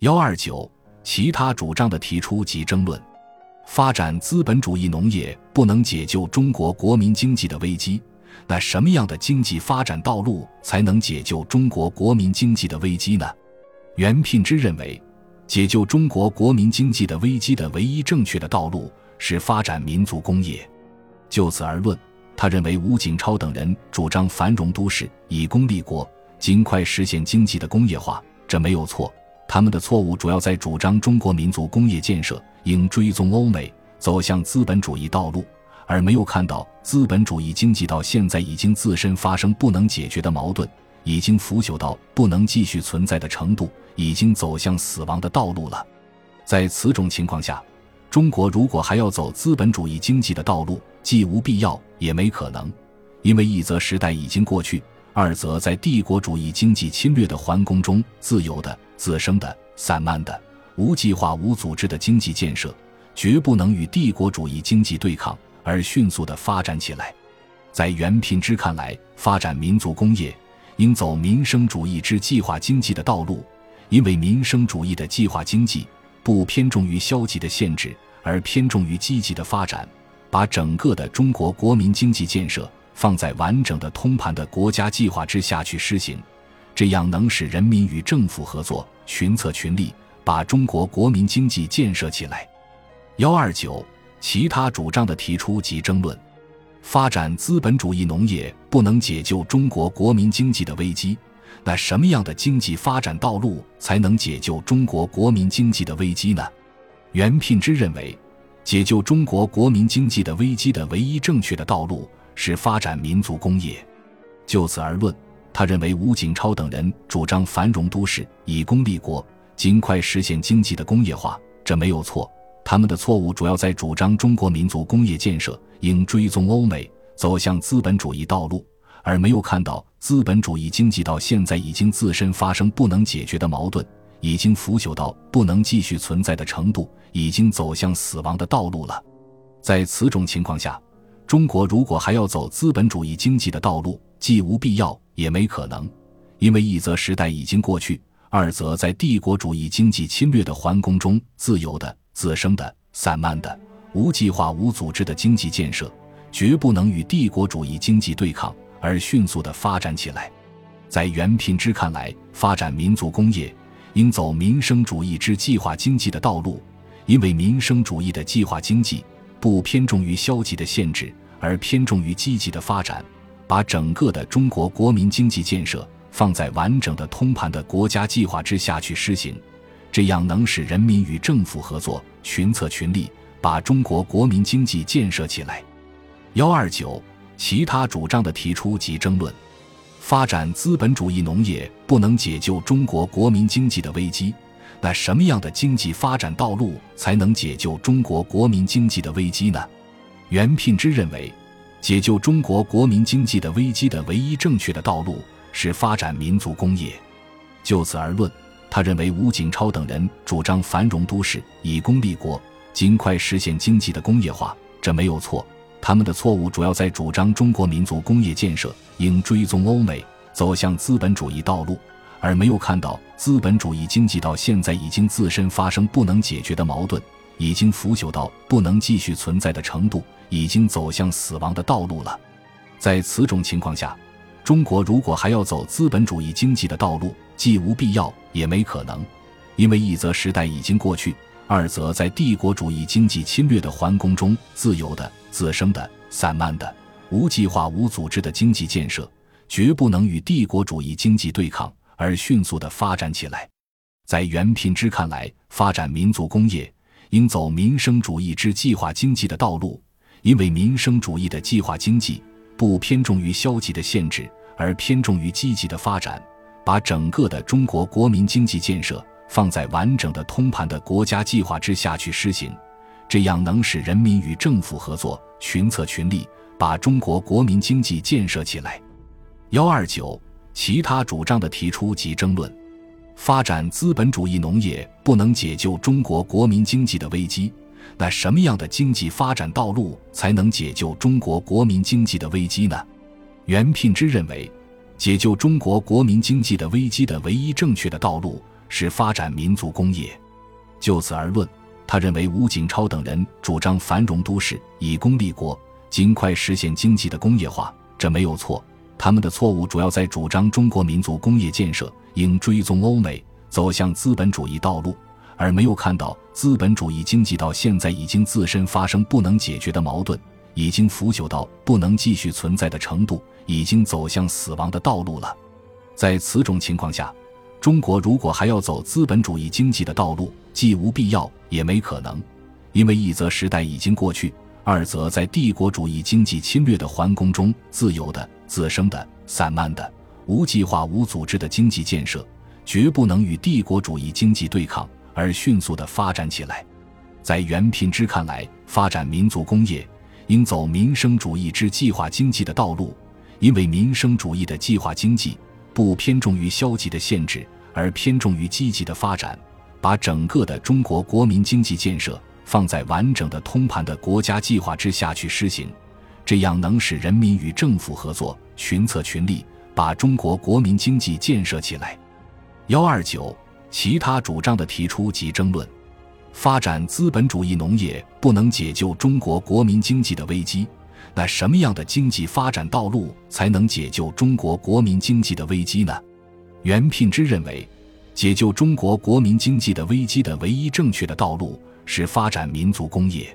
幺二九，其他主张的提出及争论。发展资本主义农业不能解救中国国民经济的危机，那什么样的经济发展道路才能解救中国国民经济的危机呢？袁聘之认为，解救中国国民经济的危机的唯一正确的道路是发展民族工业。就此而论，他认为吴景超等人主张繁荣都市、以工立国，尽快实现经济的工业化，这没有错。他们的错误主要在主张中国民族工业建设应追踪欧美，走向资本主义道路，而没有看到资本主义经济到现在已经自身发生不能解决的矛盾，已经腐朽到不能继续存在的程度，已经走向死亡的道路了。在此种情况下，中国如果还要走资本主义经济的道路，既无必要也没可能，因为一则时代已经过去，二则在帝国主义经济侵略的环攻中自由的。自生的、散漫的、无计划、无组织的经济建设，绝不能与帝国主义经济对抗而迅速的发展起来。在袁品之看来，发展民族工业应走民生主义之计划经济的道路，因为民生主义的计划经济不偏重于消极的限制，而偏重于积极的发展，把整个的中国国民经济建设放在完整的通盘的国家计划之下去施行。这样能使人民与政府合作，群策群力，把中国国民经济建设起来。幺二九，其他主张的提出及争论。发展资本主义农业不能解救中国国民经济的危机，那什么样的经济发展道路才能解救中国国民经济的危机呢？袁聘之认为，解救中国国民经济的危机的唯一正确的道路是发展民族工业。就此而论。他认为吴景超等人主张繁荣都市、以工立国，尽快实现经济的工业化，这没有错。他们的错误主要在主张中国民族工业建设应追踪欧美，走向资本主义道路，而没有看到资本主义经济到现在已经自身发生不能解决的矛盾，已经腐朽到不能继续存在的程度，已经走向死亡的道路了。在此种情况下，中国如果还要走资本主义经济的道路，既无必要。也没可能，因为一则时代已经过去，二则在帝国主义经济侵略的环宫中自由的、自生的、散漫的、无计划、无组织的经济建设，绝不能与帝国主义经济对抗而迅速的发展起来。在袁品之看来，发展民族工业应走民生主义之计划经济的道路，因为民生主义的计划经济不偏重于消极的限制，而偏重于积极的发展。把整个的中国国民经济建设放在完整的通盘的国家计划之下去施行，这样能使人民与政府合作，群策群力，把中国国民经济建设起来。幺二九，其他主张的提出及争论。发展资本主义农业不能解救中国国民经济的危机，那什么样的经济发展道路才能解救中国国民经济的危机呢？袁聘之认为。解救中国国民经济的危机的唯一正确的道路是发展民族工业。就此而论，他认为吴景超等人主张繁荣都市、以工立国，尽快实现经济的工业化，这没有错。他们的错误主要在主张中国民族工业建设应追踪欧美，走向资本主义道路，而没有看到资本主义经济到现在已经自身发生不能解决的矛盾。已经腐朽到不能继续存在的程度，已经走向死亡的道路了。在此种情况下，中国如果还要走资本主义经济的道路，既无必要也没可能，因为一则时代已经过去，二则在帝国主义经济侵略的环宫中自由的、自生的、散漫的、无计划、无组织的经济建设，绝不能与帝国主义经济对抗而迅速的发展起来。在袁品之看来，发展民族工业。应走民生主义之计划经济的道路，因为民生主义的计划经济不偏重于消极的限制，而偏重于积极的发展，把整个的中国国民经济建设放在完整的通盘的国家计划之下去施行，这样能使人民与政府合作，群策群力，把中国国民经济建设起来。幺二九，其他主张的提出及争论。发展资本主义农业不能解救中国国民经济的危机，那什么样的经济发展道路才能解救中国国民经济的危机呢？袁聘之认为，解救中国国民经济的危机的唯一正确的道路是发展民族工业。就此而论，他认为吴景超等人主张繁荣都市，以工立国，尽快实现经济的工业化，这没有错。他们的错误主要在主张中国民族工业建设应追踪欧美，走向资本主义道路，而没有看到资本主义经济到现在已经自身发生不能解决的矛盾。已经腐朽到不能继续存在的程度，已经走向死亡的道路了。在此种情况下，中国如果还要走资本主义经济的道路，既无必要也没可能，因为一则时代已经过去，二则在帝国主义经济侵略的环攻中，自由的、自生的、散漫的、无计划、无组织的经济建设，绝不能与帝国主义经济对抗而迅速的发展起来。在袁品之看来，发展民族工业。应走民生主义之计划经济的道路，因为民生主义的计划经济不偏重于消极的限制，而偏重于积极的发展，把整个的中国国民经济建设放在完整的通盘的国家计划之下去施行，这样能使人民与政府合作，群策群力，把中国国民经济建设起来。幺二九，其他主张的提出及争论。发展资本主义农业不能解救中国国民经济的危机，那什么样的经济发展道路才能解救中国国民经济的危机呢？袁聘之认为，解救中国国民经济的危机的唯一正确的道路是发展民族工业。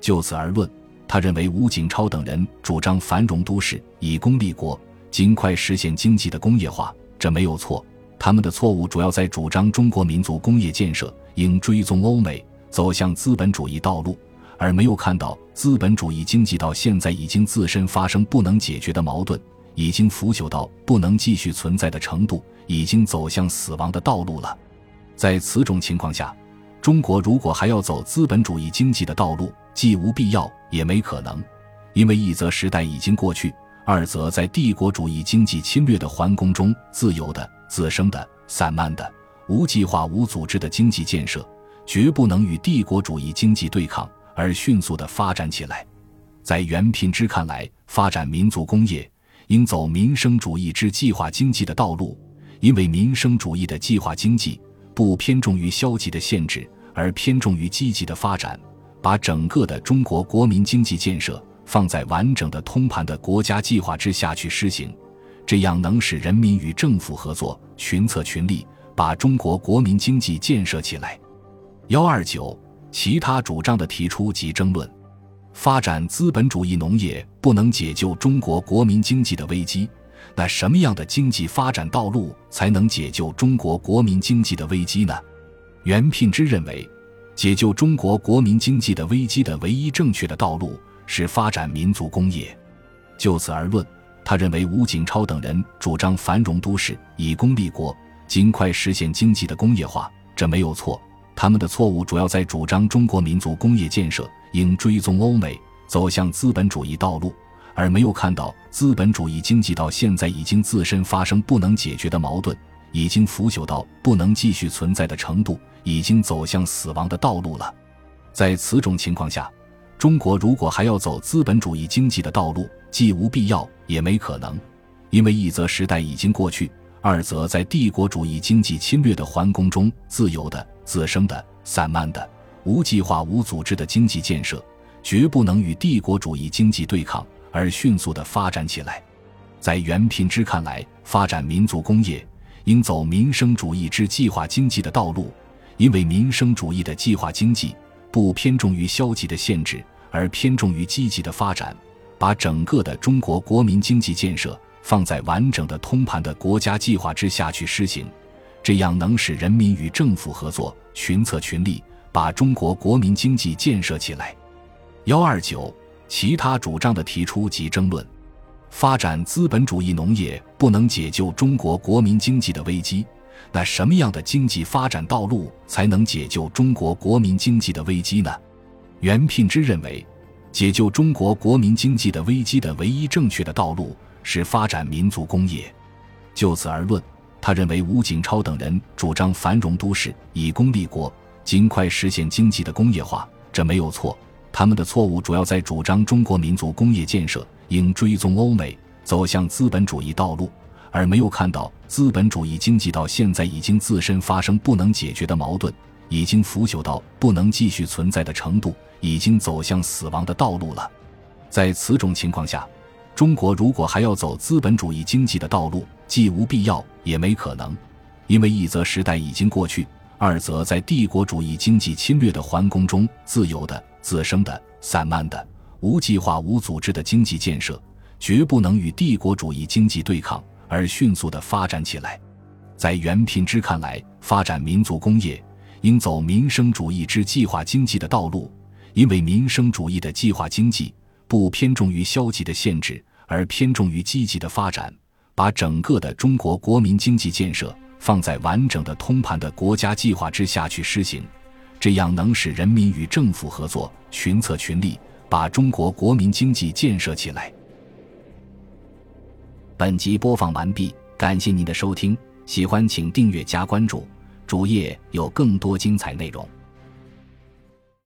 就此而论，他认为吴景超等人主张繁荣都市，以工立国，尽快实现经济的工业化，这没有错。他们的错误主要在主张中国民族工业建设应追踪欧美，走向资本主义道路，而没有看到资本主义经济到现在已经自身发生不能解决的矛盾，已经腐朽到不能继续存在的程度，已经走向死亡的道路了。在此种情况下，中国如果还要走资本主义经济的道路，既无必要也没可能，因为一则时代已经过去，二则在帝国主义经济侵略的环攻中，自由的。自生的、散漫的、无计划、无组织的经济建设，绝不能与帝国主义经济对抗而迅速的发展起来。在袁品之看来，发展民族工业应走民生主义之计划经济的道路，因为民生主义的计划经济不偏重于消极的限制，而偏重于积极的发展，把整个的中国国民经济建设放在完整的通盘的国家计划之下去施行。这样能使人民与政府合作，群策群力，把中国国民经济建设起来。幺二九，其他主张的提出及争论。发展资本主义农业不能解救中国国民经济的危机，那什么样的经济发展道路才能解救中国国民经济的危机呢？袁聘之认为，解救中国国民经济的危机的唯一正确的道路是发展民族工业。就此而论。他认为吴景超等人主张繁荣都市，以工立国，尽快实现经济的工业化，这没有错。他们的错误主要在主张中国民族工业建设应追踪欧美，走向资本主义道路，而没有看到资本主义经济到现在已经自身发生不能解决的矛盾，已经腐朽到不能继续存在的程度，已经走向死亡的道路了。在此种情况下，中国如果还要走资本主义经济的道路，既无必要。也没可能，因为一则时代已经过去，二则在帝国主义经济侵略的环攻中，自由的、自生的、散漫的、无计划、无组织的经济建设，绝不能与帝国主义经济对抗而迅速的发展起来。在袁品之看来，发展民族工业应走民生主义之计划经济的道路，因为民生主义的计划经济不偏重于消极的限制，而偏重于积极的发展。把整个的中国国民经济建设放在完整的通盘的国家计划之下去施行，这样能使人民与政府合作，群策群力，把中国国民经济建设起来。幺二九，其他主张的提出及争论。发展资本主义农业不能解救中国国民经济的危机，那什么样的经济发展道路才能解救中国国民经济的危机呢？袁聘之认为。解救中国国民经济的危机的唯一正确的道路是发展民族工业。就此而论，他认为吴景超等人主张繁荣都市，以工立国，尽快实现经济的工业化，这没有错。他们的错误主要在主张中国民族工业建设应追踪欧美，走向资本主义道路，而没有看到资本主义经济到现在已经自身发生不能解决的矛盾，已经腐朽到不能继续存在的程度，已经走向死亡的道路了。在此种情况下，中国如果还要走资本主义经济的道路，既无必要也没可能，因为一则时代已经过去，二则在帝国主义经济侵略的环攻中，自由的、自生的、散漫的、无计划、无组织的经济建设，绝不能与帝国主义经济对抗。而迅速地发展起来，在袁品之看来，发展民族工业应走民生主义之计划经济的道路，因为民生主义的计划经济不偏重于消极的限制，而偏重于积极的发展，把整个的中国国民经济建设放在完整的通盘的国家计划之下去施行，这样能使人民与政府合作，群策群力，把中国国民经济建设起来。本集播放完毕，感谢您的收听，喜欢请订阅加关注，主页有更多精彩内容。